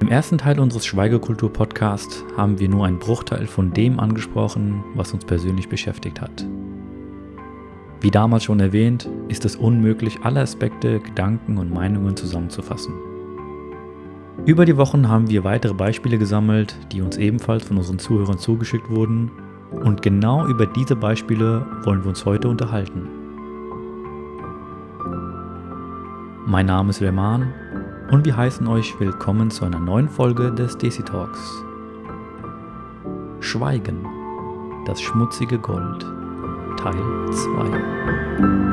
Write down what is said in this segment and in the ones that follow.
Im ersten Teil unseres Schweigekultur-Podcasts haben wir nur einen Bruchteil von dem angesprochen, was uns persönlich beschäftigt hat. Wie damals schon erwähnt, ist es unmöglich, alle Aspekte, Gedanken und Meinungen zusammenzufassen. Über die Wochen haben wir weitere Beispiele gesammelt, die uns ebenfalls von unseren Zuhörern zugeschickt wurden, und genau über diese Beispiele wollen wir uns heute unterhalten. Mein Name ist Leman und wir heißen euch willkommen zu einer neuen Folge des Desi Talks. Schweigen, das schmutzige Gold, Teil 2.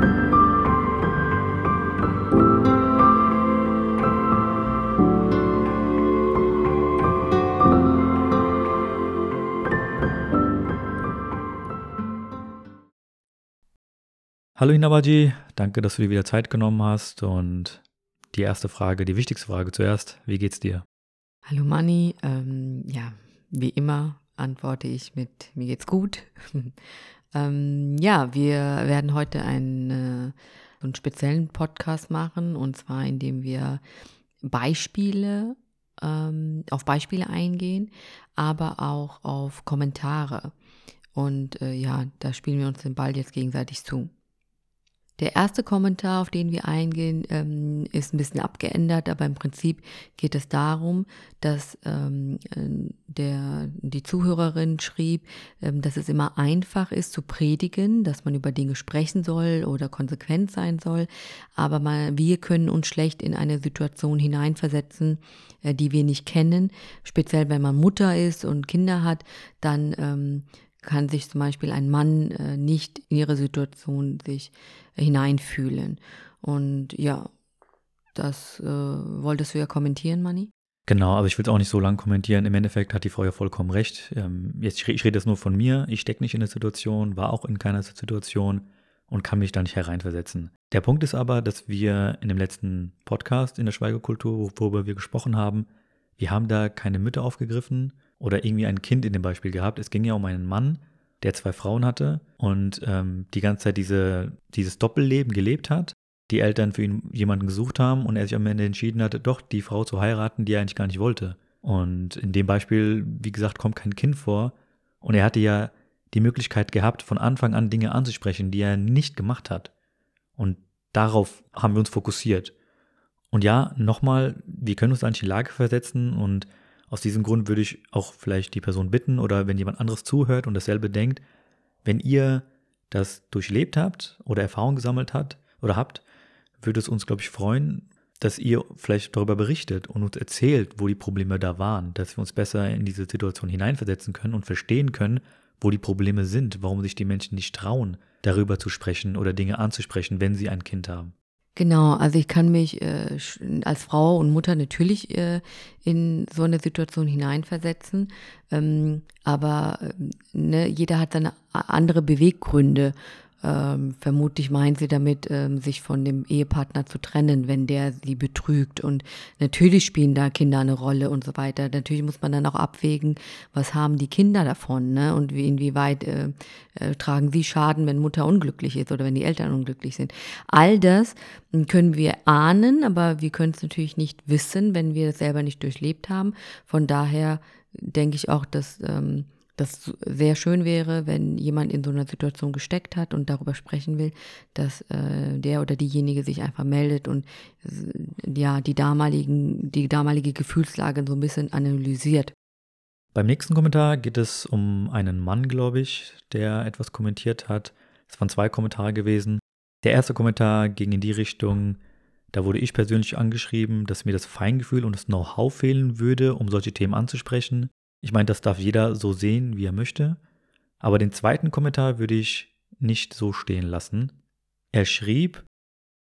Hallo Inabaji, danke, dass du dir wieder Zeit genommen hast und die erste Frage, die wichtigste Frage zuerst, wie geht's dir? Hallo Manni, ähm, ja, wie immer antworte ich mit mir geht's gut. ähm, ja, wir werden heute einen, äh, einen speziellen Podcast machen und zwar indem wir Beispiele ähm, auf Beispiele eingehen, aber auch auf Kommentare. Und äh, ja, da spielen wir uns den Ball jetzt gegenseitig zu. Der erste Kommentar, auf den wir eingehen, ähm, ist ein bisschen abgeändert, aber im Prinzip geht es darum, dass ähm, der, die Zuhörerin schrieb, ähm, dass es immer einfach ist zu predigen, dass man über Dinge sprechen soll oder konsequent sein soll, aber mal, wir können uns schlecht in eine Situation hineinversetzen, äh, die wir nicht kennen. Speziell wenn man Mutter ist und Kinder hat, dann ähm, kann sich zum Beispiel ein Mann äh, nicht in ihre Situation sich hineinfühlen. Und ja, das äh, wolltest du ja kommentieren, Manni? Genau, aber ich will es auch nicht so lange kommentieren. Im Endeffekt hat die Frau ja vollkommen recht. Ähm, jetzt, ich, ich rede jetzt nur von mir. Ich stecke nicht in der Situation, war auch in keiner Situation und kann mich da nicht hereinversetzen. Der Punkt ist aber, dass wir in dem letzten Podcast in der Schweigekultur, worüber wir gesprochen haben, wir haben da keine Mütter aufgegriffen oder irgendwie ein Kind in dem Beispiel gehabt. Es ging ja um einen Mann, der zwei Frauen hatte und ähm, die ganze Zeit diese, dieses Doppelleben gelebt hat. Die Eltern für ihn jemanden gesucht haben und er sich am Ende entschieden hatte, doch die Frau zu heiraten, die er eigentlich gar nicht wollte. Und in dem Beispiel, wie gesagt, kommt kein Kind vor. Und er hatte ja die Möglichkeit gehabt, von Anfang an Dinge anzusprechen, die er nicht gemacht hat. Und darauf haben wir uns fokussiert. Und ja, nochmal, wir können uns eigentlich in die Lage versetzen und aus diesem Grund würde ich auch vielleicht die Person bitten oder wenn jemand anderes zuhört und dasselbe denkt, wenn ihr das durchlebt habt oder Erfahrung gesammelt habt oder habt, würde es uns, glaube ich, freuen, dass ihr vielleicht darüber berichtet und uns erzählt, wo die Probleme da waren, dass wir uns besser in diese Situation hineinversetzen können und verstehen können, wo die Probleme sind, warum sich die Menschen nicht trauen, darüber zu sprechen oder Dinge anzusprechen, wenn sie ein Kind haben. Genau, also ich kann mich äh, als Frau und Mutter natürlich äh, in so eine Situation hineinversetzen, ähm, aber äh, ne, jeder hat seine andere Beweggründe ähm, vermutlich meint sie damit, ähm, sich von dem Ehepartner zu trennen, wenn der sie betrügt. Und natürlich spielen da Kinder eine Rolle und so weiter. Natürlich muss man dann auch abwägen, was haben die Kinder davon ne? und wie, inwieweit äh, äh, tragen sie Schaden, wenn Mutter unglücklich ist oder wenn die Eltern unglücklich sind. All das hm, können wir ahnen, aber wir können es natürlich nicht wissen, wenn wir das selber nicht durchlebt haben. Von daher denke ich auch, dass ähm, das sehr schön wäre, wenn jemand in so einer Situation gesteckt hat und darüber sprechen will, dass äh, der oder diejenige sich einfach meldet und äh, ja die damaligen, die damalige Gefühlslage so ein bisschen analysiert. Beim nächsten Kommentar geht es um einen Mann, glaube ich, der etwas kommentiert hat. Es waren zwei Kommentare gewesen. Der erste Kommentar ging in die Richtung, da wurde ich persönlich angeschrieben, dass mir das Feingefühl und das Know-how fehlen würde, um solche Themen anzusprechen. Ich meine, das darf jeder so sehen, wie er möchte. Aber den zweiten Kommentar würde ich nicht so stehen lassen. Er schrieb,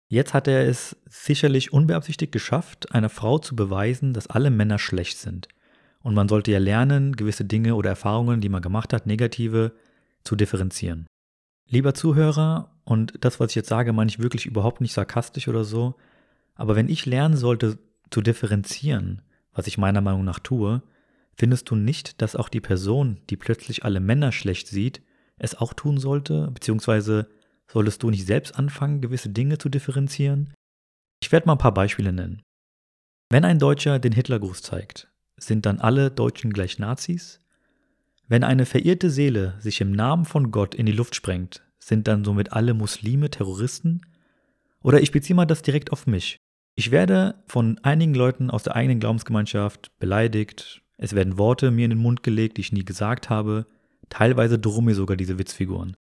jetzt hat er es sicherlich unbeabsichtigt geschafft, einer Frau zu beweisen, dass alle Männer schlecht sind. Und man sollte ja lernen, gewisse Dinge oder Erfahrungen, die man gemacht hat, negative, zu differenzieren. Lieber Zuhörer, und das, was ich jetzt sage, meine ich wirklich überhaupt nicht sarkastisch oder so, aber wenn ich lernen sollte zu differenzieren, was ich meiner Meinung nach tue, Findest du nicht, dass auch die Person, die plötzlich alle Männer schlecht sieht, es auch tun sollte? Beziehungsweise solltest du nicht selbst anfangen, gewisse Dinge zu differenzieren? Ich werde mal ein paar Beispiele nennen. Wenn ein Deutscher den Hitlergruß zeigt, sind dann alle Deutschen gleich Nazis? Wenn eine verirrte Seele sich im Namen von Gott in die Luft sprengt, sind dann somit alle Muslime Terroristen? Oder ich beziehe mal das direkt auf mich. Ich werde von einigen Leuten aus der eigenen Glaubensgemeinschaft beleidigt, es werden Worte mir in den Mund gelegt, die ich nie gesagt habe, teilweise drohen mir sogar diese Witzfiguren.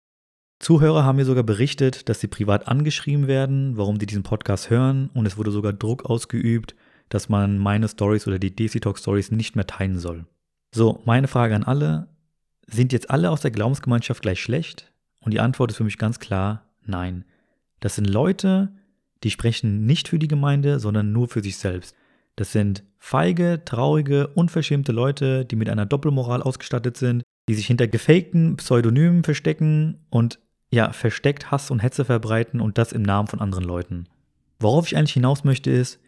Zuhörer haben mir sogar berichtet, dass sie privat angeschrieben werden, warum sie diesen Podcast hören und es wurde sogar Druck ausgeübt, dass man meine Stories oder die DC Talk Stories nicht mehr teilen soll. So, meine Frage an alle, sind jetzt alle aus der Glaubensgemeinschaft gleich schlecht? Und die Antwort ist für mich ganz klar, nein. Das sind Leute, die sprechen nicht für die Gemeinde, sondern nur für sich selbst. Das sind feige, traurige, unverschämte Leute, die mit einer Doppelmoral ausgestattet sind, die sich hinter gefakten Pseudonymen verstecken und ja, versteckt Hass und Hetze verbreiten und das im Namen von anderen Leuten. Worauf ich eigentlich hinaus möchte ist,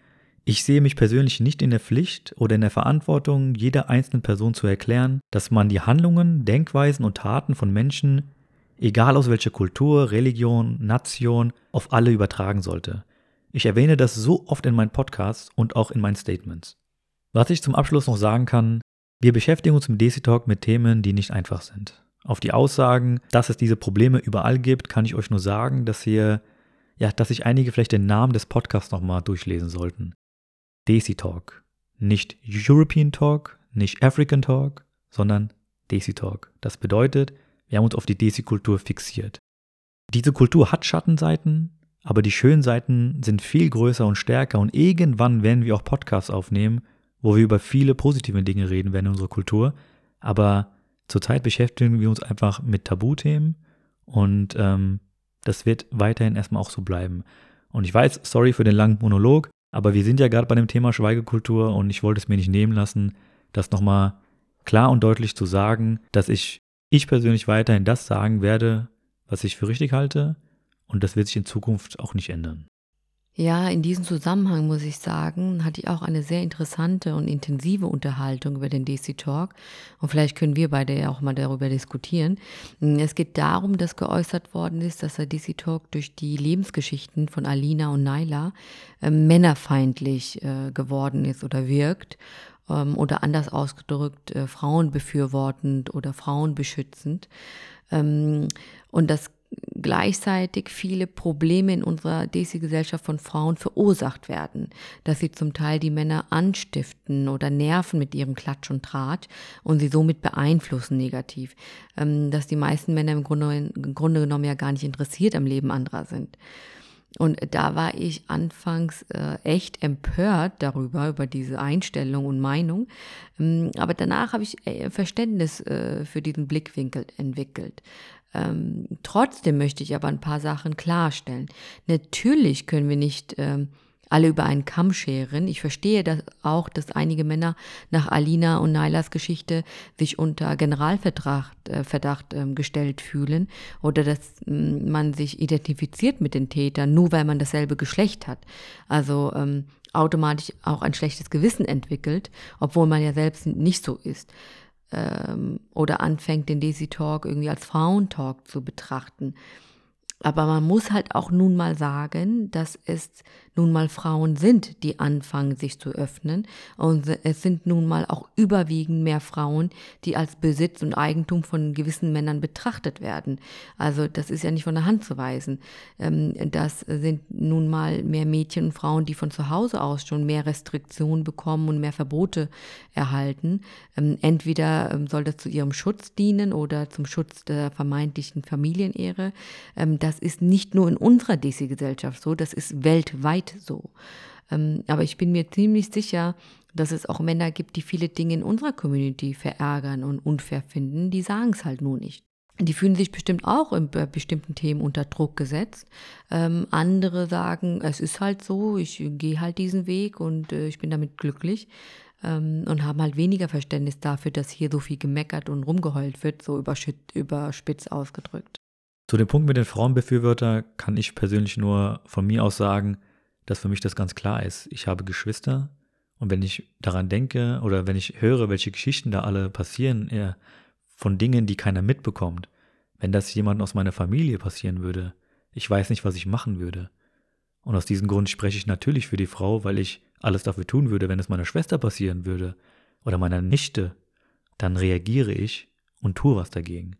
ich sehe mich persönlich nicht in der Pflicht oder in der Verantwortung, jeder einzelnen Person zu erklären, dass man die Handlungen, Denkweisen und Taten von Menschen, egal aus welcher Kultur, Religion, Nation, auf alle übertragen sollte. Ich erwähne das so oft in meinen Podcasts und auch in meinen Statements. Was ich zum Abschluss noch sagen kann, wir beschäftigen uns im DC Talk mit Themen, die nicht einfach sind. Auf die Aussagen, dass es diese Probleme überall gibt, kann ich euch nur sagen, dass ihr, ja, dass sich einige vielleicht den Namen des Podcasts nochmal durchlesen sollten. DC Talk. Nicht European Talk, nicht African Talk, sondern DC Talk. Das bedeutet, wir haben uns auf die DC-Kultur fixiert. Diese Kultur hat Schattenseiten, aber die schönen Seiten sind viel größer und stärker und irgendwann werden wir auch Podcasts aufnehmen, wo wir über viele positive Dinge reden werden in unserer Kultur. Aber zurzeit beschäftigen wir uns einfach mit Tabuthemen und ähm, das wird weiterhin erstmal auch so bleiben. Und ich weiß, sorry für den langen Monolog, aber wir sind ja gerade bei dem Thema Schweigekultur und ich wollte es mir nicht nehmen lassen, das nochmal klar und deutlich zu sagen, dass ich, ich persönlich weiterhin das sagen werde, was ich für richtig halte und das wird sich in Zukunft auch nicht ändern. Ja, in diesem Zusammenhang muss ich sagen, hatte ich auch eine sehr interessante und intensive Unterhaltung über den DC Talk. Und vielleicht können wir beide ja auch mal darüber diskutieren. Es geht darum, dass geäußert worden ist, dass der DC Talk durch die Lebensgeschichten von Alina und Naila äh, männerfeindlich äh, geworden ist oder wirkt. Ähm, oder anders ausgedrückt, äh, Frauen befürwortend oder Frauen beschützend. Ähm, und das gleichzeitig viele Probleme in unserer Desi-Gesellschaft von Frauen verursacht werden, dass sie zum Teil die Männer anstiften oder nerven mit ihrem Klatsch und Tratsch und sie somit beeinflussen negativ, ähm, dass die meisten Männer im Grunde, im Grunde genommen ja gar nicht interessiert am Leben anderer sind. Und da war ich anfangs äh, echt empört darüber, über diese Einstellung und Meinung. Ähm, aber danach habe ich äh, Verständnis äh, für diesen Blickwinkel entwickelt. Ähm, trotzdem möchte ich aber ein paar Sachen klarstellen. Natürlich können wir nicht ähm, alle über einen Kamm scheren. Ich verstehe das auch, dass einige Männer nach Alina und Nailas Geschichte sich unter Generalverdacht äh, Verdacht, ähm, gestellt fühlen oder dass ähm, man sich identifiziert mit den Tätern, nur weil man dasselbe Geschlecht hat. Also ähm, automatisch auch ein schlechtes Gewissen entwickelt, obwohl man ja selbst nicht so ist ähm, oder anfängt, den Daisy Talk irgendwie als Frauentalk zu betrachten. Aber man muss halt auch nun mal sagen, dass es nun mal Frauen sind, die anfangen, sich zu öffnen. Und es sind nun mal auch überwiegend mehr Frauen, die als Besitz und Eigentum von gewissen Männern betrachtet werden. Also das ist ja nicht von der Hand zu weisen. Ähm, das sind nun mal mehr Mädchen und Frauen, die von zu Hause aus schon mehr Restriktionen bekommen und mehr Verbote erhalten. Ähm, entweder ähm, soll das zu ihrem Schutz dienen oder zum Schutz der vermeintlichen Familienehre. Das ist nicht nur in unserer DC-Gesellschaft so, das ist weltweit weit so. Ähm, aber ich bin mir ziemlich sicher, dass es auch Männer gibt, die viele Dinge in unserer Community verärgern und unfair finden, die sagen es halt nur nicht. Die fühlen sich bestimmt auch in bestimmten Themen unter Druck gesetzt. Ähm, andere sagen, es ist halt so, ich gehe halt diesen Weg und äh, ich bin damit glücklich ähm, und haben halt weniger Verständnis dafür, dass hier so viel gemeckert und rumgeheult wird, so überspitzt ausgedrückt. Zu dem Punkt mit den Frauenbefürworter kann ich persönlich nur von mir aus sagen, dass für mich das ganz klar ist. Ich habe Geschwister und wenn ich daran denke oder wenn ich höre, welche Geschichten da alle passieren, von Dingen, die keiner mitbekommt, wenn das jemand aus meiner Familie passieren würde, ich weiß nicht, was ich machen würde. Und aus diesem Grund spreche ich natürlich für die Frau, weil ich alles dafür tun würde, wenn es meiner Schwester passieren würde oder meiner Nichte, dann reagiere ich und tue was dagegen.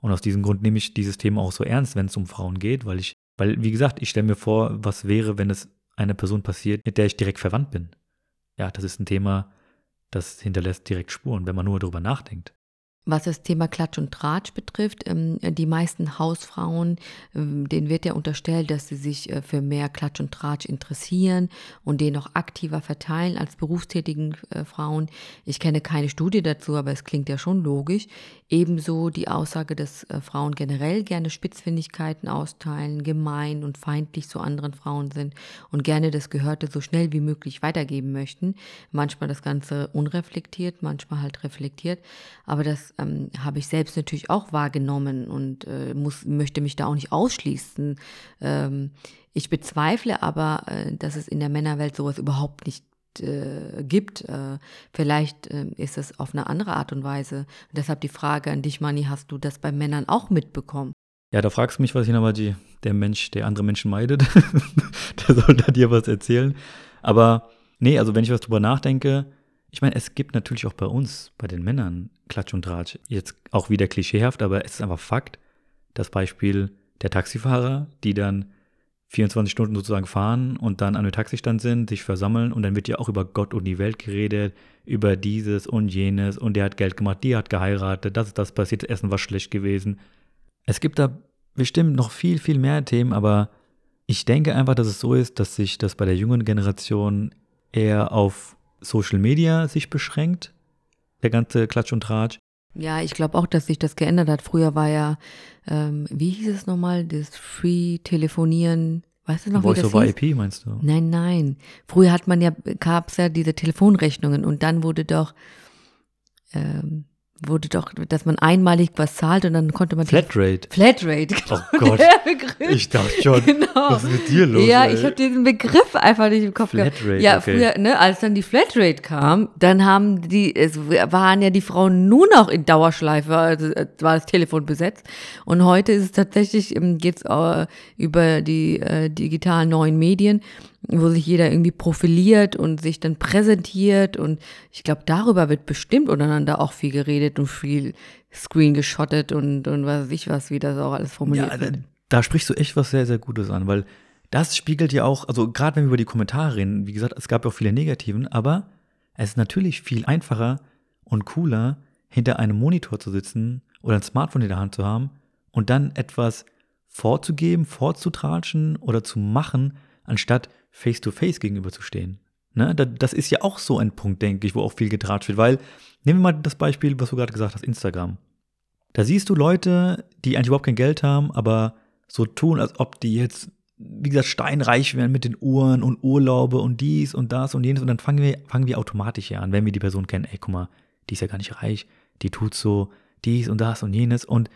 Und aus diesem Grund nehme ich dieses Thema auch so ernst, wenn es um Frauen geht, weil ich, weil, wie gesagt, ich stelle mir vor, was wäre, wenn es einer Person passiert, mit der ich direkt verwandt bin. Ja, das ist ein Thema, das hinterlässt direkt Spuren, wenn man nur darüber nachdenkt. Was das Thema Klatsch und Tratsch betrifft, ähm, die meisten Hausfrauen, ähm, denen wird ja unterstellt, dass sie sich äh, für mehr Klatsch und Tratsch interessieren und den noch aktiver verteilen als berufstätigen äh, Frauen. Ich kenne keine Studie dazu, aber es klingt ja schon logisch. Ebenso die Aussage, dass äh, Frauen generell gerne Spitzfindigkeiten austeilen, gemein und feindlich zu anderen Frauen sind und gerne das Gehörte so schnell wie möglich weitergeben möchten. Manchmal das Ganze unreflektiert, manchmal halt reflektiert. Aber das ähm, habe ich selbst natürlich auch wahrgenommen und äh, muss, möchte mich da auch nicht ausschließen. Ähm, ich bezweifle aber, äh, dass es in der Männerwelt sowas überhaupt nicht äh, gibt. Äh, vielleicht äh, ist es auf eine andere Art und Weise. Und deshalb die Frage an dich, Mani, hast du das bei Männern auch mitbekommen? Ja, da fragst du mich, was ich nochmal die, der Mensch, der andere Menschen meidet. der soll da dir was erzählen. Aber nee, also wenn ich was drüber nachdenke, ich meine, es gibt natürlich auch bei uns, bei den Männern, Klatsch und Tratsch. Jetzt auch wieder klischeehaft, aber es ist einfach Fakt. Das Beispiel der Taxifahrer, die dann 24 Stunden sozusagen fahren und dann an einem Taxistand sind, sich versammeln und dann wird ja auch über Gott und die Welt geredet, über dieses und jenes und der hat Geld gemacht, die hat geheiratet, das ist das passiert, das Essen war schlecht gewesen. Es gibt da bestimmt noch viel, viel mehr Themen, aber ich denke einfach, dass es so ist, dass sich das bei der jungen Generation eher auf Social Media sich beschränkt, der ganze Klatsch und Tratsch. Ja, ich glaube auch, dass sich das geändert hat. Früher war ja, ähm, wie hieß es nochmal, das Free-Telefonieren. Weißt du noch, Voice wie das over hieß? IP meinst du? Nein, nein. Früher hat man ja, gab es ja diese Telefonrechnungen und dann wurde doch, ähm, wurde doch, dass man einmalig was zahlt und dann konnte man Flatrate. Flatrate. Genau, Oh Gott. Ich dachte schon, Genau. was ist mit dir los? Ja, ey? ich habe diesen Begriff einfach nicht im Kopf gehabt. Flatrate, Ja, okay. früher, ne, als dann die Flatrate kam, dann haben die, es waren ja die Frauen nur noch in Dauerschleife, also äh, war das Telefon besetzt. Und heute ist es tatsächlich, ähm, geht's äh, über die äh, digitalen neuen Medien, wo sich jeder irgendwie profiliert und sich dann präsentiert. Und ich glaube, darüber wird bestimmt untereinander auch viel geredet und viel Screen geschottet und, und was weiß ich was, wie das auch alles formuliert Ja, wird. da sprichst du echt was sehr, sehr Gutes an, weil das spiegelt ja auch, also gerade wenn wir über die Kommentare reden, wie gesagt, es gab ja auch viele negativen, aber es ist natürlich viel einfacher und cooler, hinter einem Monitor zu sitzen oder ein Smartphone in der Hand zu haben und dann etwas vorzugeben, vorzutratschen oder zu machen, anstatt face-to-face gegenüberzustehen. Ne? Da- Das ist ja auch so ein Punkt, denke ich, wo auch viel getratscht wird, weil, nehmen wir mal das Beispiel, was du gerade gesagt hast, Instagram. Da siehst du Leute, die eigentlich überhaupt kein Geld haben, aber so tun, als ob die jetzt, wie gesagt, steinreich wären mit den Uhren und Urlaube und dies und das und jenes. Und dann fangen wir, fangen wir automatisch hier an, wenn wir die Person kennen, ey, guck mal, die ist ja gar nicht reich, die tut so dies und das und jenes. Und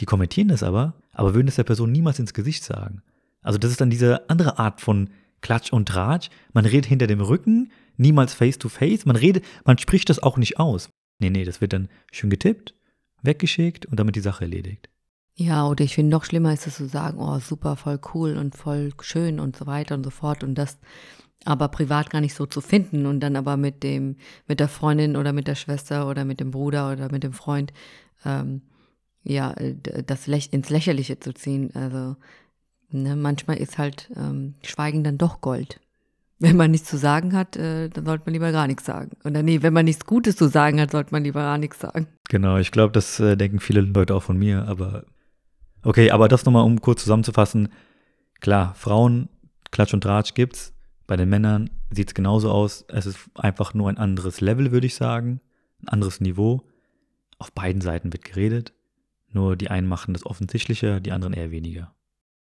die kommentieren das aber, aber würden es der Person niemals ins Gesicht sagen. Also das ist dann diese andere Art von Klatsch und Tratsch. Man redet hinter dem Rücken, niemals face to face. Man redet, man spricht das auch nicht aus. Nee, nee, das wird dann schön getippt, weggeschickt und damit die Sache erledigt. Ja, oder ich finde noch schlimmer ist es zu sagen, oh super, voll cool und voll schön und so weiter und so fort und das aber privat gar nicht so zu finden und dann aber mit dem, mit der Freundin oder mit der Schwester oder mit dem Bruder oder mit dem Freund, ähm, ja, das Läch ins Lächerliche zu ziehen. Also ne, manchmal ist halt ähm, Schweigen dann doch Gold. Wenn man nichts zu sagen hat, äh, dann sollte man lieber gar nichts sagen. Oder nee, wenn man nichts Gutes zu sagen hat, sollte man lieber gar nichts sagen. Genau, ich glaube, das äh, denken viele Leute auch von mir, aber okay, aber das nochmal, um kurz zusammenzufassen. Klar, Frauen, Klatsch und Tratsch gibt's. Bei den Männern sieht's genauso aus. Es ist einfach nur ein anderes Level, würde ich sagen. Ein anderes Niveau. Auf beiden Seiten wird geredet. Nur die einen machen das offensichtlicher, die anderen eher weniger.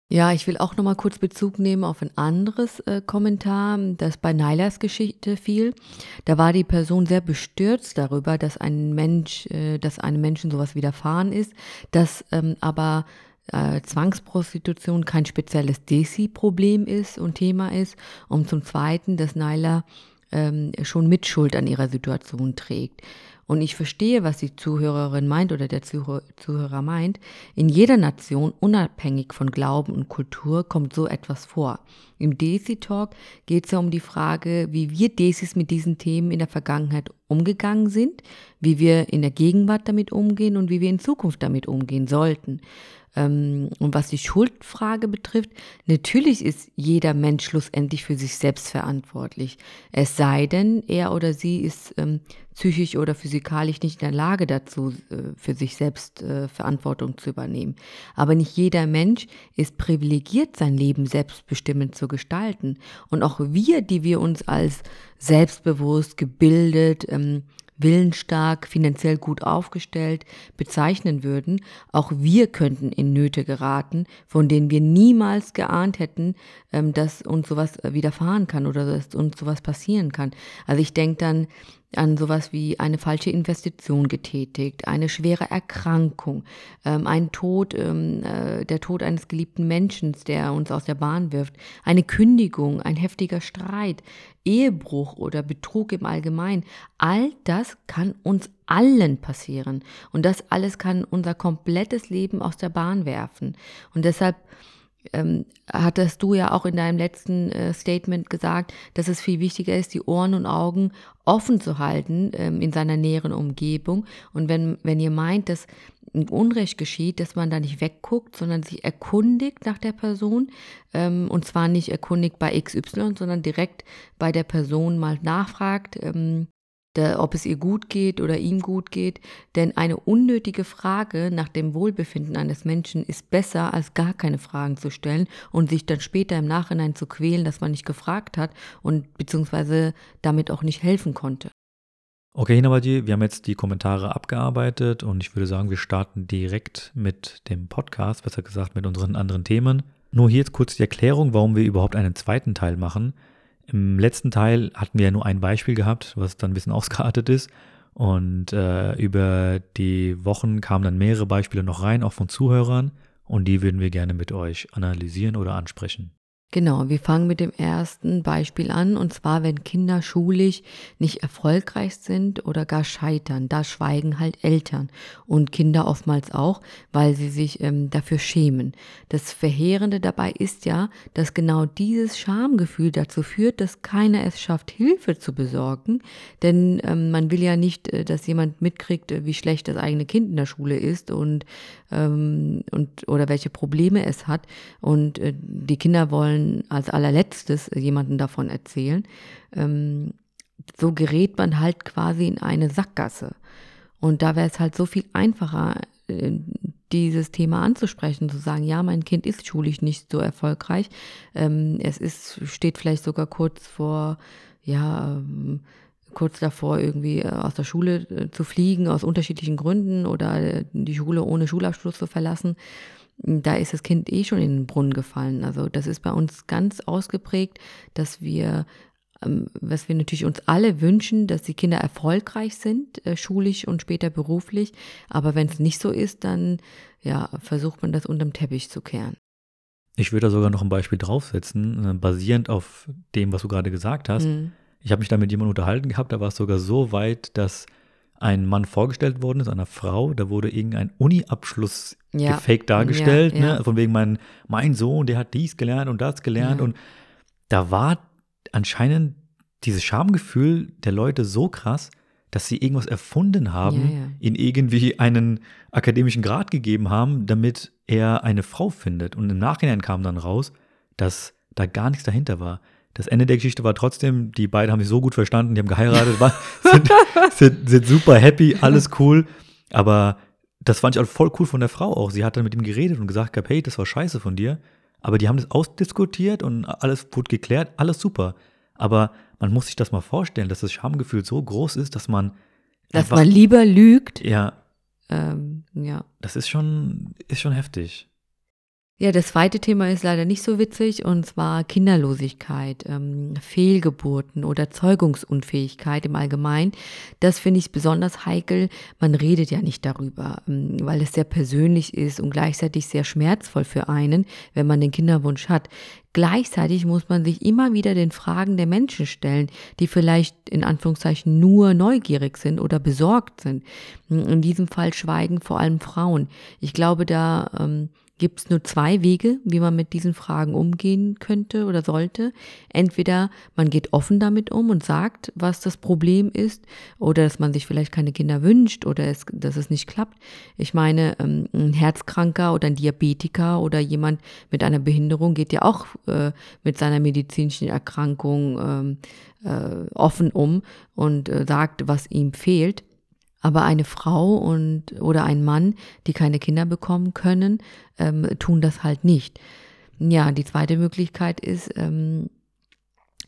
Ja, ich will auch noch mal kurz Bezug nehmen auf ein anderes äh, Kommentar, das bei Nailas Geschichte fiel. Da war die Person sehr bestürzt darüber, dass ein Mensch, äh, dass einem Menschen sowas widerfahren ist, dass ähm, aber äh, Zwangsprostitution kein spezielles Desi-Problem ist und Thema ist. Und zum Zweiten, dass Naila ähm, schon Mitschuld an ihrer Situation trägt. Und ich verstehe, was die Zuhörerin meint oder der Zuhörer meint. In jeder Nation, unabhängig von Glauben und Kultur, kommt so etwas vor. Im Desi Talk geht es ja um die Frage, wie wir Desis mit diesen Themen in der Vergangenheit umgegangen sind, wie wir in der Gegenwart damit umgehen und wie wir in Zukunft damit umgehen sollten. Ähm, und was die Schuldfrage betrifft, natürlich ist jeder Mensch schlussendlich für sich selbst verantwortlich. Es sei denn, er oder sie ist ähm, psychisch oder physikalisch nicht in der Lage dazu, äh, für sich selbst äh, Verantwortung zu übernehmen. Aber nicht jeder Mensch ist privilegiert, sein Leben selbstbestimmend zu gestalten. Und auch wir, die wir uns als selbstbewusst, gebildet, ähm, willensstark, finanziell gut aufgestellt bezeichnen würden, auch wir könnten in Nöte geraten, von denen wir niemals geahnt hätten, ähm, dass uns sowas widerfahren kann oder dass uns sowas passieren kann. Also ich denke dann an sowas wie eine falsche Investition getätigt, eine schwere Erkrankung, ähm, ein Tod, ähm, äh, der Tod eines geliebten Menschen, der uns aus der Bahn wirft, eine Kündigung, ein heftiger Streit, Ehebruch oder Betrug im Allgemeinen. All das kann uns allen passieren und das alles kann unser komplettes Leben aus der Bahn werfen. Und deshalb ähm, hattest du ja auch in deinem letzten äh, Statement gesagt, dass es viel wichtiger ist, die Ohren und Augen offen zu halten ähm, in seiner näheren Umgebung. Und wenn, wenn ihr meint, dass ein Unrecht geschieht, dass man da nicht wegguckt, sondern sich erkundigt nach der Person. Ähm, und zwar nicht erkundigt bei XY, sondern direkt bei der Person mal nachfragt, ähm, ob es ihr gut geht oder ihm gut geht. Denn eine unnötige Frage nach dem Wohlbefinden eines Menschen ist besser, als gar keine Fragen zu stellen und sich dann später im Nachhinein zu quälen, dass man nicht gefragt hat und beziehungsweise damit auch nicht helfen konnte. Okay, Hinabadi, wir haben jetzt die Kommentare abgearbeitet und ich würde sagen, wir starten direkt mit dem Podcast, besser gesagt mit unseren anderen Themen. Nur hier jetzt kurz die Erklärung, warum wir überhaupt einen zweiten Teil machen. Im letzten Teil hatten wir ja nur ein Beispiel gehabt, was dann ein bisschen ausgeartet ist. Und äh, über die Wochen kamen dann mehrere Beispiele noch rein, auch von Zuhörern. Und die würden wir gerne mit euch analysieren oder ansprechen. Genau, wir fangen mit dem ersten Beispiel an, und zwar, wenn Kinder schulisch nicht erfolgreich sind oder gar scheitern, da schweigen halt Eltern und Kinder oftmals auch, weil sie sich ähm, dafür schämen. Das Verheerende dabei ist ja, dass genau dieses Schamgefühl dazu führt, dass keiner es schafft, Hilfe zu besorgen, denn ähm, man will ja nicht, äh, dass jemand mitkriegt, äh, wie schlecht das eigene Kind in der Schule ist und, ähm, und oder welche Probleme es hat. Und äh, die Kinder wollen wollen als allerletztes jemanden davon erzählen. Ähm, so gerät man halt quasi in eine Sackgasse. Und da wäre es halt so viel einfacher, äh, dieses Thema anzusprechen, zu sagen, ja, mein Kind ist schulisch nicht so erfolgreich. Ähm, es ist, steht vielleicht sogar kurz vor, ja, ähm, kurz davor, irgendwie äh, aus der Schule äh, zu fliegen, aus unterschiedlichen Gründen oder die Schule ohne Schulabschluss zu verlassen da ist das Kind eh schon in den Brunnen gefallen. Also das ist bei uns ganz ausgeprägt, dass wir, ähm, was wir natürlich uns alle wünschen, dass die Kinder erfolgreich sind, äh, schulisch und später beruflich. Aber wenn es nicht so ist, dann ja, versucht man das unterm Teppich zu kehren. Ich würde da sogar noch ein Beispiel draufsetzen, äh, basierend auf dem, was du gerade gesagt hast. Mhm. Ich habe mich da mit jemandem unterhalten gehabt, da war es sogar so weit, dass ein Mann vorgestellt worden ist, einer Frau, da wurde irgendein Uni-Abschluss ja. gefaked dargestellt, ja, ja. Ne? von wegen mein, mein Sohn, der hat dies gelernt und das gelernt und da war anscheinend dieses Schamgefühl der Leute so krass, dass sie irgendwas erfunden haben, ihn irgendwie einen akademischen Grad gegeben haben, damit er eine Frau findet. Und im Nachhinein kam dann raus, dass da gar nichts dahinter war. Das Ende der Geschichte war trotzdem, die beiden haben sich so gut verstanden, die haben geheiratet, war, sind, sind, sind super happy, alles cool. Aber das fand ich auch voll cool von der Frau auch. Sie hat dann mit ihm geredet und gesagt, hey, das war scheiße von dir. Aber die haben das ausdiskutiert und alles wurde geklärt, alles super. Aber man muss sich das mal vorstellen, dass das Schamgefühl so groß ist, dass man. Dass einfach, man lieber lügt. Ja. Ähm, ja. Das ist schon, ist schon heftig. Ja, das zweite Thema ist leider nicht so witzig und zwar Kinderlosigkeit, ähm, Fehlgeburten oder Zeugungsunfähigkeit im Allgemeinen. Das finde ich besonders heikel. Man redet ja nicht darüber, ähm, weil es sehr persönlich ist und gleichzeitig sehr schmerzvoll für einen, wenn man den Kinderwunsch hat. Gleichzeitig muss man sich immer wieder den Fragen der Menschen stellen, die vielleicht in Anführungszeichen nur neugierig sind oder besorgt sind. In diesem Fall schweigen vor allem Frauen. Ich glaube, da ähm, gibt es nur zwei Wege, wie man mit diesen Fragen umgehen könnte oder sollte. Entweder man geht offen damit um und sagt, was das Problem ist, oder dass man sich vielleicht keine Kinder wünscht oder es, dass es nicht klappt. Ich meine, ähm, ein Herzkranker oder ein Diabetiker oder jemand mit einer Behinderung geht ja auch äh, mit seiner medizinischen Erkrankung ähm, äh, offen um und äh, sagt, was ihm fehlt. Aber eine Frau und oder ein Mann, die keine Kinder bekommen können, ähm, tun das halt nicht. Ja, die zweite Möglichkeit ist, ähm,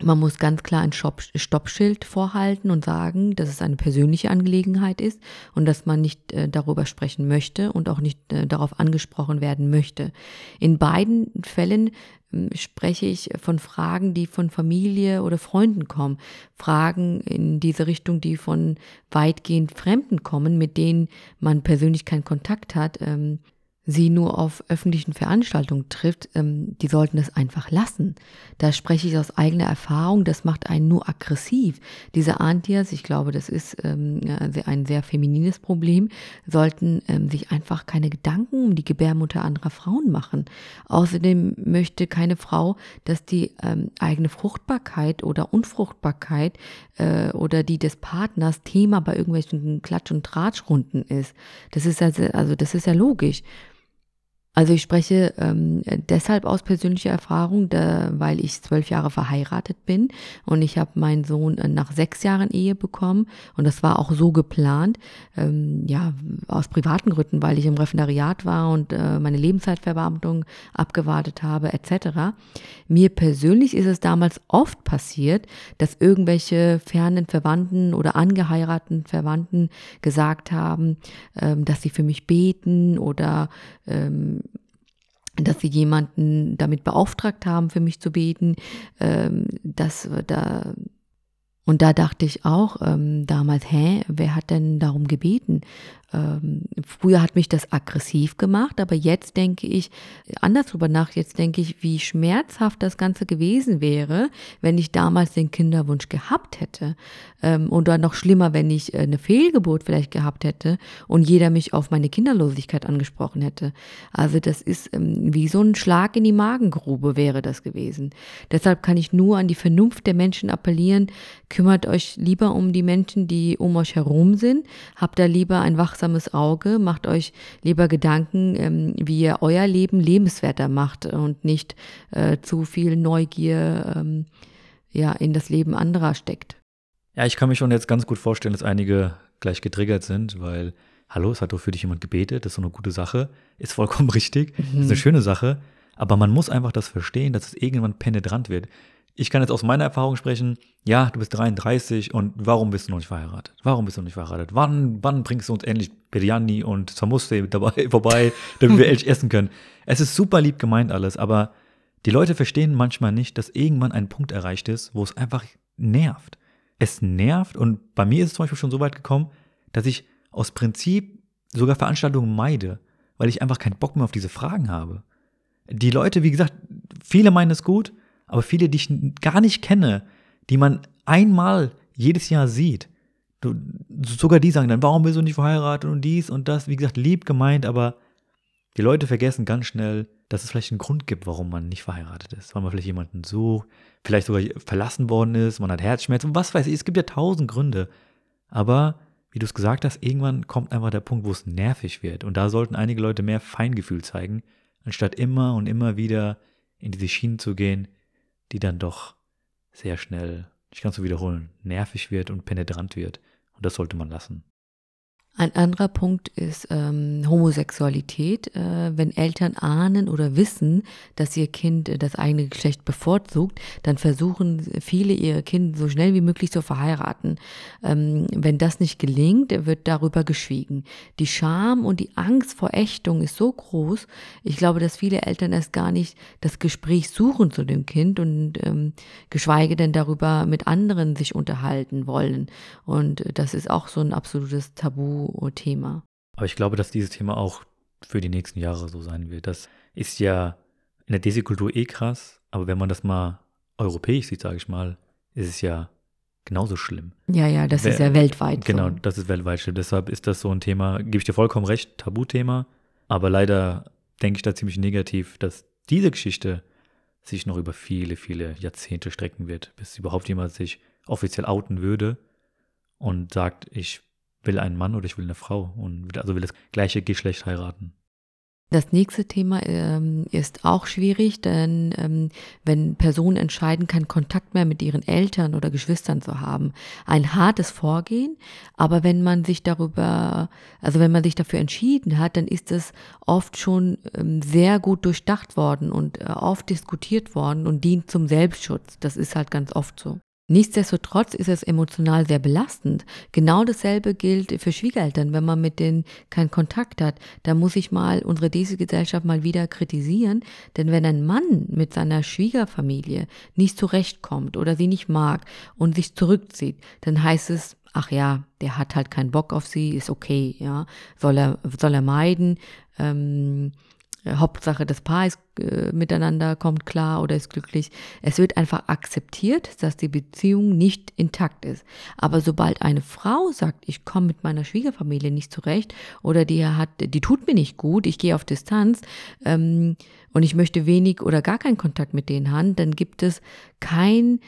man muss ganz klar ein Stoppschild vorhalten und sagen, dass es eine persönliche Angelegenheit ist und dass man nicht äh, darüber sprechen möchte und auch nicht äh, darauf angesprochen werden möchte. In beiden Fällen äh, spreche ich von Fragen, die von Familie oder Freunden kommen. Fragen in diese Richtung, die von weitgehend Fremden kommen, mit denen man persönlich keinen Kontakt hat. Ähm, sie nur auf öffentlichen Veranstaltungen trifft, ähm, die sollten es einfach lassen. Da spreche ich aus eigener Erfahrung, das macht einen nur aggressiv. Diese Antias, ich glaube, das ist ähm, ein sehr feminines Problem, sollten ähm, sich einfach keine Gedanken um die Gebärmutter anderer Frauen machen. Außerdem möchte keine Frau, dass die ähm, eigene Fruchtbarkeit oder Unfruchtbarkeit äh, oder die des Partners Thema bei irgendwelchen Klatsch- und Tratschrunden ist. Das ist also, also das ist ja logisch. Also ich spreche ähm, deshalb aus persönlicher Erfahrung, da, weil ich zwölf Jahre verheiratet bin und ich habe meinen Sohn äh, nach sechs Jahren Ehe bekommen und das war auch so geplant, ähm, ja, aus privaten Gründen, weil ich im Referendariat war und äh, meine Lebenszeitverbeamtung abgewartet habe etc. Mir persönlich ist es damals oft passiert, dass irgendwelche fernen Verwandten oder angeheirateten Verwandten gesagt haben, ähm, dass sie für mich beten oder ähm, dass sie jemanden damit beauftragt haben, für mich zu beten, ähm, dass da und da dachte ich auch ähm, damals, hä, wer hat denn darum gebeten? Ähm, früher hat mich das aggressiv gemacht, aber jetzt denke ich anders drüber nach. Jetzt denke ich, wie schmerzhaft das Ganze gewesen wäre, wenn ich damals den Kinderwunsch gehabt hätte. Ähm, oder noch schlimmer, wenn ich äh, eine Fehlgeburt vielleicht gehabt hätte und jeder mich auf meine Kinderlosigkeit angesprochen hätte. Also das ist ähm, wie so ein Schlag in die Magengrube wäre das gewesen. Deshalb kann ich nur an die Vernunft der Menschen appellieren. Kümmert euch lieber um die Menschen, die um euch herum sind. Habt da lieber ein wachsames wachsames Auge, macht euch lieber Gedanken, ähm, wie ihr euer Leben lebenswerter macht und nicht äh, zu viel Neugier ähm, ja, in das Leben anderer steckt. Ja, ich kann mir schon jetzt ganz gut vorstellen, dass einige gleich getriggert sind, weil, hallo, es hat doch für dich jemand gebetet, das ist so eine gute Sache, ist vollkommen richtig, mhm. ist eine schöne Sache, aber man muss einfach das verstehen, dass es irgendwann penetrant wird ich kann jetzt aus meiner Erfahrung sprechen, ja, du bist 33 und warum bist du noch nicht verheiratet? Warum bist du noch nicht verheiratet? Wann, wann bringst du uns endlich Biryani und Samuste dabei vorbei, damit wir endlich essen können? Es ist super lieb gemeint alles, aber die Leute verstehen manchmal nicht, dass irgendwann ein Punkt erreicht ist, wo es einfach nervt. Es nervt und bei mir ist es zum Beispiel schon so weit gekommen, dass ich aus Prinzip sogar Veranstaltungen meide, weil ich einfach keinen Bock mehr auf diese Fragen habe. Die Leute, wie gesagt, viele meinen es gut, aber viele, die ich gar nicht kenne, die man einmal jedes Jahr sieht. Du, sogar die sagen dann, warum bist du nicht verheiratet und dies und das. Wie gesagt, lieb gemeint, aber die Leute vergessen ganz schnell, dass es vielleicht einen Grund gibt, warum man nicht verheiratet ist. Weil man vielleicht jemanden sucht, vielleicht sogar verlassen worden ist, man hat Herzschmerzen, was weiß ich. Es gibt ja tausend Gründe. Aber wie du es gesagt hast, irgendwann kommt einfach der Punkt, wo es nervig wird. Und da sollten einige Leute mehr Feingefühl zeigen, anstatt immer und immer wieder in diese Schienen zu gehen, die dann doch sehr schnell, ich kann es so wiederholen, nervig wird und penetrant wird. Und das sollte man lassen. Ein anderer Punkt ist ähm, Homosexualität. Äh, wenn Eltern ahnen oder wissen, dass ihr Kind das eigene Geschlecht bevorzugt, dann versuchen viele ihr Kind so schnell wie möglich zu verheiraten. Ähm, wenn das nicht gelingt, wird darüber geschwiegen. Die Scham und die Angst vor Ächtung ist so groß. Ich glaube, dass viele Eltern erst gar nicht das Gespräch suchen zu dem Kind und ähm, geschweige denn darüber mit anderen sich unterhalten wollen. Und das ist auch so ein absolutes Tabu Thema. Aber ich glaube, dass dieses Thema auch für die nächsten Jahre so sein wird. Das ist ja in der Desikultur eh krass, aber wenn man das mal europäisch sieht, sage ich mal, ist es ja genauso schlimm. Ja, ja, das Wer, ist ja weltweit. Genau, so. das ist weltweit schlimm. Deshalb ist das so ein Thema, gebe ich dir vollkommen recht, Tabuthema. Aber leider denke ich da ziemlich negativ, dass diese Geschichte sich noch über viele, viele Jahrzehnte strecken wird, bis überhaupt jemand sich offiziell outen würde und sagt, ich will einen Mann oder ich will eine Frau und also will das gleiche Geschlecht heiraten. Das nächste Thema ähm, ist auch schwierig, denn ähm, wenn Personen entscheiden, keinen Kontakt mehr mit ihren Eltern oder Geschwistern zu haben, ein hartes Vorgehen. Aber wenn man sich darüber, also wenn man sich dafür entschieden hat, dann ist es oft schon ähm, sehr gut durchdacht worden und äh, oft diskutiert worden und dient zum Selbstschutz. Das ist halt ganz oft so. Nichtsdestotrotz ist es emotional sehr belastend. Genau dasselbe gilt für Schwiegereltern, wenn man mit denen keinen Kontakt hat. Da muss ich mal unsere Desi-Gesellschaft mal wieder kritisieren, denn wenn ein Mann mit seiner Schwiegerfamilie nicht zurechtkommt oder sie nicht mag und sich zurückzieht, dann heißt es, ach ja, der hat halt keinen Bock auf sie, ist okay, ja, soll er, soll er meiden. Ähm, äh, Hauptsache, das Paar ist äh, miteinander, kommt klar oder ist glücklich. Es wird einfach akzeptiert, dass die Beziehung nicht intakt ist. Aber sobald eine Frau sagt, ich komme mit meiner Schwiegerfamilie nicht zurecht oder die hat, die tut mir nicht gut, ich gehe auf Distanz ähm, und ich möchte wenig oder gar keinen Kontakt mit denen haben, dann gibt es kein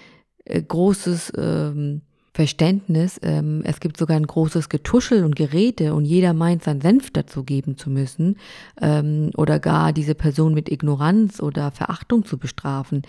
äh, großes ähm, Verständnis. Ähm, es gibt sogar ein großes Getuschel und Gerede und jeder meint, seinen Senf dazu geben zu müssen ähm, oder gar diese Person mit Ignoranz oder Verachtung zu bestrafen.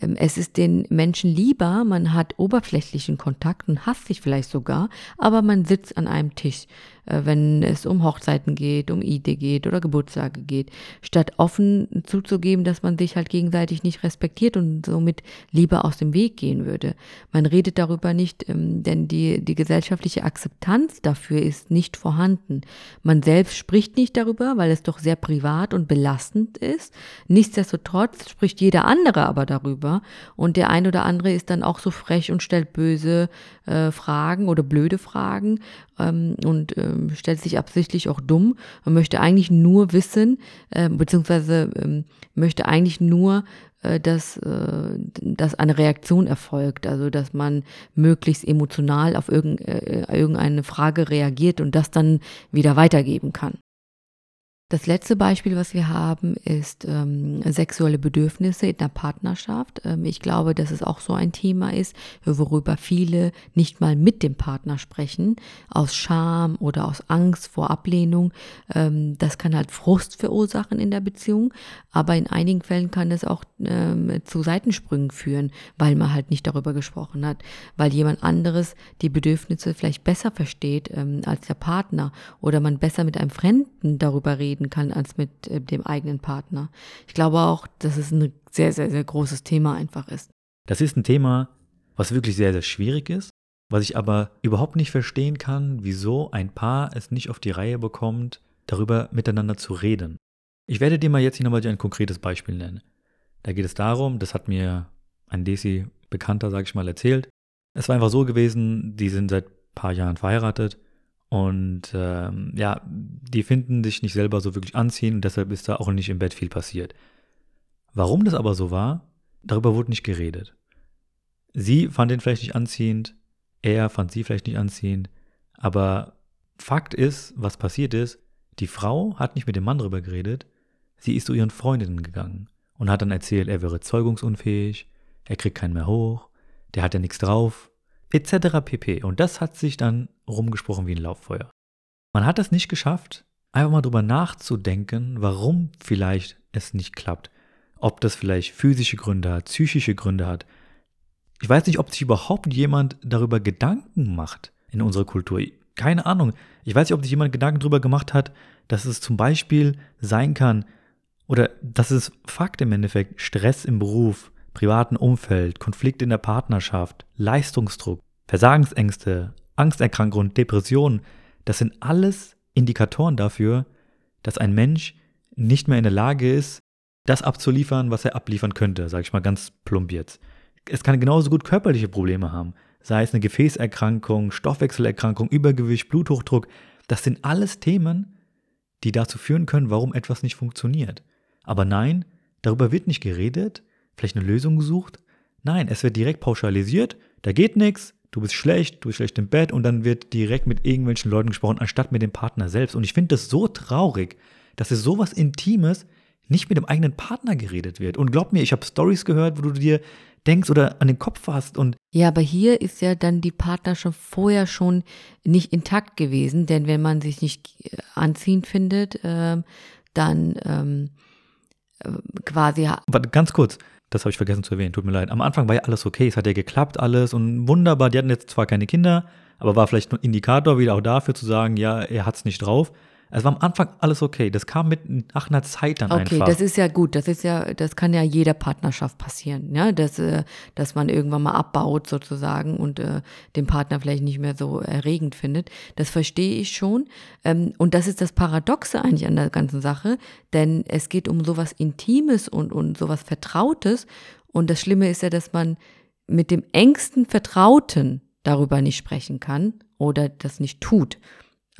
Ähm, es ist den Menschen lieber, man hat oberflächlichen Kontakt und hasst sich vielleicht sogar, aber man sitzt an einem Tisch. Äh, wenn es um Hochzeiten geht, um Ide geht oder Geburtstage geht, statt offen zuzugeben, dass man sich halt gegenseitig nicht respektiert und somit lieber aus dem Weg gehen würde. Man redet darüber nicht, ähm, denn die, die gesellschaftliche Akzeptanz dafür ist nicht vorhanden. Man selbst spricht nicht darüber, weil es doch sehr privat und belastend ist. Nichtsdestotrotz spricht jeder andere aber darüber und der ein oder andere ist dann auch so frech und stellt böse äh, Fragen oder blöde Fragen ähm, und ähm, stellt sich absichtlich auch dumm und möchte eigentlich nur wissen, äh, beziehungsweise ähm, möchte eigentlich nur, äh, dass, äh, dass eine Reaktion erfolgt, also dass man möglichst emotional auf irgend, äh, irgendeine Frage reagiert und das dann wieder weitergeben kann. Das letzte Beispiel, was wir haben, ist ähm, sexuelle Bedürfnisse in der Partnerschaft. Ähm, ich glaube, dass es auch so ein Thema ist, worüber viele nicht mal mit dem Partner sprechen, aus Scham oder aus Angst vor Ablehnung. Ähm, das kann halt Frust verursachen in der Beziehung, aber in einigen Fällen kann es auch ähm, zu Seitensprüngen führen, weil man halt nicht darüber gesprochen hat, weil jemand anderes die Bedürfnisse vielleicht besser versteht ähm, als der Partner oder man besser mit einem Fremden darüber redet reden kann als mit äh, dem eigenen Partner. Ich glaube auch, dass es ein sehr, sehr, sehr großes Thema einfach ist. Das ist ein Thema, was wirklich sehr, sehr schwierig ist, was ich aber überhaupt nicht verstehen kann, wieso ein Paar es nicht auf die Reihe bekommt, darüber miteinander zu reden. Ich werde dir mal jetzt nochmal ein konkretes Beispiel nennen. Da geht es darum, das hat mir ein Desi-Bekannter, sag ich mal, erzählt. Es war einfach so gewesen, die sind seit ein paar Jahren verheiratet und ähm, ja, die finden sich nicht selber so wirklich anziehen und deshalb ist da auch nicht im Bett viel passiert. Warum das aber so war, darüber wurde nicht geredet. Sie fand ihn vielleicht nicht anziehend, er fand sie vielleicht nicht anziehend, aber Fakt ist, was passiert ist, die Frau hat nicht mit dem Mann darüber geredet, sie ist zu ihren Freundinnen gegangen und hat dann erzählt, er wäre zeugungsunfähig, er kriegt keinen mehr hoch, der hat ja nichts drauf, etc. pp. Und das hat sich dann rumgesprochen wie ein Lauffeuer. Man hat es nicht geschafft, einfach mal drüber nachzudenken, warum vielleicht es nicht klappt. Ob das vielleicht physische Gründe hat, psychische Gründe hat. Ich weiß nicht, ob sich überhaupt jemand darüber Gedanken macht in unserer Kultur. keine Ahnung. Ich weiß nicht, ob sich jemand Gedanken darüber gemacht hat, dass es zum Beispiel sein kann, oder dass es Fakt im Endeffekt, Stress im Beruf, privaten Umfeld, Konflikt in der Partnerschaft, Leistungsdruck, Versagensängste, Angsterkrankungen, Depressionen, das sind alles Indikatoren dafür, dass ein Mensch nicht mehr in der Lage ist, das abzuliefern, was er abliefern könnte, sage ich mal ganz plump jetzt. Es kann genauso gut körperliche Probleme haben, sei es eine Gefäßerkrankung, Stoffwechselerkrankung, Übergewicht, Bluthochdruck. Das sind alles Themen, die dazu führen können, warum etwas nicht funktioniert. Aber nein, darüber wird nicht geredet, vielleicht eine Lösung gesucht. Nein, es wird direkt pauschalisiert, da geht nichts, du bist schlecht, du bist schlecht im Bett und dann wird direkt mit irgendwelchen Leuten gesprochen, anstatt mit dem Partner selbst. Und ich finde das so traurig, dass es sowas Intimes nicht mit dem eigenen Partner geredet wird. Und glaub mir, ich habe Stories gehört, wo du dir denkst oder an den Kopf hast und ja, aber hier ist ja dann die Partnerschaft vorher schon nicht intakt gewesen, denn wenn man sich nicht äh, anziehend findet, äh, dann ähm, äh, quasi. Aber ganz kurz, das habe ich vergessen zu erwähnen, tut mir leid. Am Anfang war ja alles okay, es hat ja geklappt alles und wunderbar. Die hatten jetzt zwar keine Kinder, aber war vielleicht ein Indikator wieder auch dafür zu sagen, ja, er hat es nicht drauf. Es war am Anfang alles okay. Das kam mit nach einer Zeit dann okay, einfach. Okay, das ist ja gut. Das ist ja, das kann ja jeder Partnerschaft passieren, ja, dass, äh, dass man irgendwann mal abbaut sozusagen und äh, den Partner vielleicht nicht mehr so erregend findet. Das verstehe ich schon. Ähm, und das ist das Paradoxe eigentlich an der ganzen Sache, denn es geht um sowas Intimes und und sowas Vertrautes. Und das Schlimme ist ja, dass man mit dem engsten Vertrauten darüber nicht sprechen kann oder das nicht tut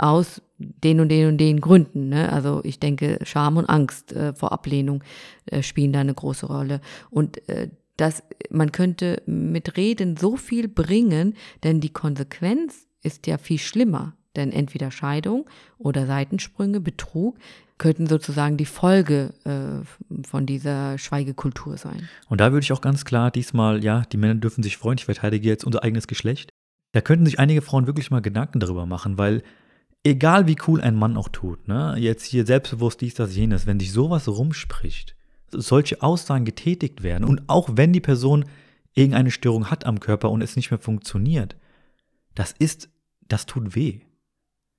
aus den und den und den Gründen. Ne? Also ich denke, Scham und Angst äh, vor Ablehnung äh, spielen da eine große Rolle. Und äh, das, man könnte mit Reden so viel bringen, denn die Konsequenz ist ja viel schlimmer. Denn entweder Scheidung oder Seitensprünge, Betrug könnten sozusagen die Folge äh, von dieser Schweigekultur sein. Und da würde ich auch ganz klar diesmal, ja, die Männer dürfen sich freuen, ich verteidige jetzt unser eigenes Geschlecht. Da könnten sich einige Frauen wirklich mal Gedanken darüber machen, weil egal wie cool ein Mann auch tut, ne, jetzt hier selbstbewusst dies, das, jenes, wenn dich sowas rumspricht, solche Aussagen getätigt werden und auch wenn die Person irgendeine Störung hat am Körper und es nicht mehr funktioniert, das ist, das tut weh.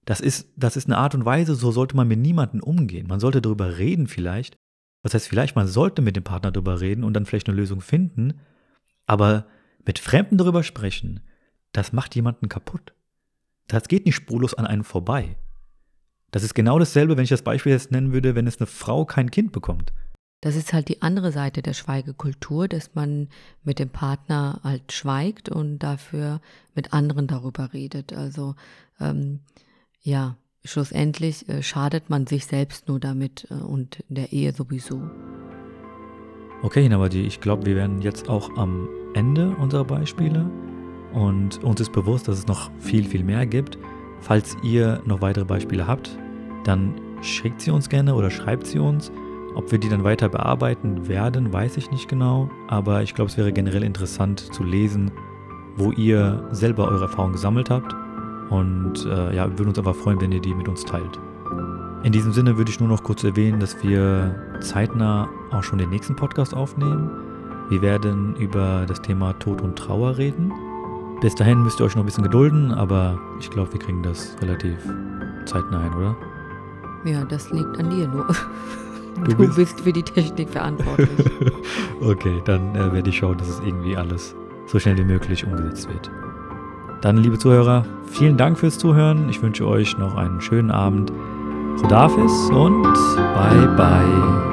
Das ist, das ist eine Art und Weise, so sollte man mit niemandem umgehen. Man sollte darüber reden vielleicht. Was heißt vielleicht, man sollte mit dem Partner darüber reden und dann vielleicht eine Lösung finden, aber mit Fremden darüber sprechen, das macht jemanden kaputt. Das geht nicht spurlos an einem vorbei. Das ist genau dasselbe, wenn ich das Beispiel jetzt nennen würde, wenn es eine Frau kein Kind bekommt. Das ist halt die andere Seite der Schweigekultur, dass man mit dem Partner halt schweigt und dafür mit anderen darüber redet. Also ähm, ja, schlussendlich äh, schadet man sich selbst nur damit äh, und der Ehe sowieso. Okay, Hinawadi, ich glaube, wir werden jetzt auch am Ende unserer Beispiele. Und uns ist bewusst, dass es noch viel, viel mehr gibt. Falls ihr noch weitere Beispiele habt, dann schickt sie uns gerne oder schreibt sie uns. Ob wir die dann weiter bearbeiten werden, weiß ich nicht genau. Aber ich glaube, es wäre generell interessant zu lesen, wo ihr selber eure Erfahrungen gesammelt habt. Und äh, ja, wir würden uns aber freuen, wenn ihr die mit uns teilt. In diesem Sinne würde ich nur noch kurz erwähnen, dass wir zeitnah auch schon den nächsten Podcast aufnehmen. Wir werden über das Thema Tod und Trauer reden. Bis dahin müsst ihr euch noch ein bisschen gedulden, aber ich glaube, wir kriegen das relativ zeitnah hin, oder? Ja, das liegt an dir nur. Du, du bist, für die Technik verantwortlich. okay, dann äh, werde ich schauen, dass es irgendwie alles so schnell wie möglich umgesetzt wird. Dann, liebe Zuhörer, vielen Dank fürs Zuhören. Ich wünsche euch noch einen schönen Abend. Rodafis und bye bye.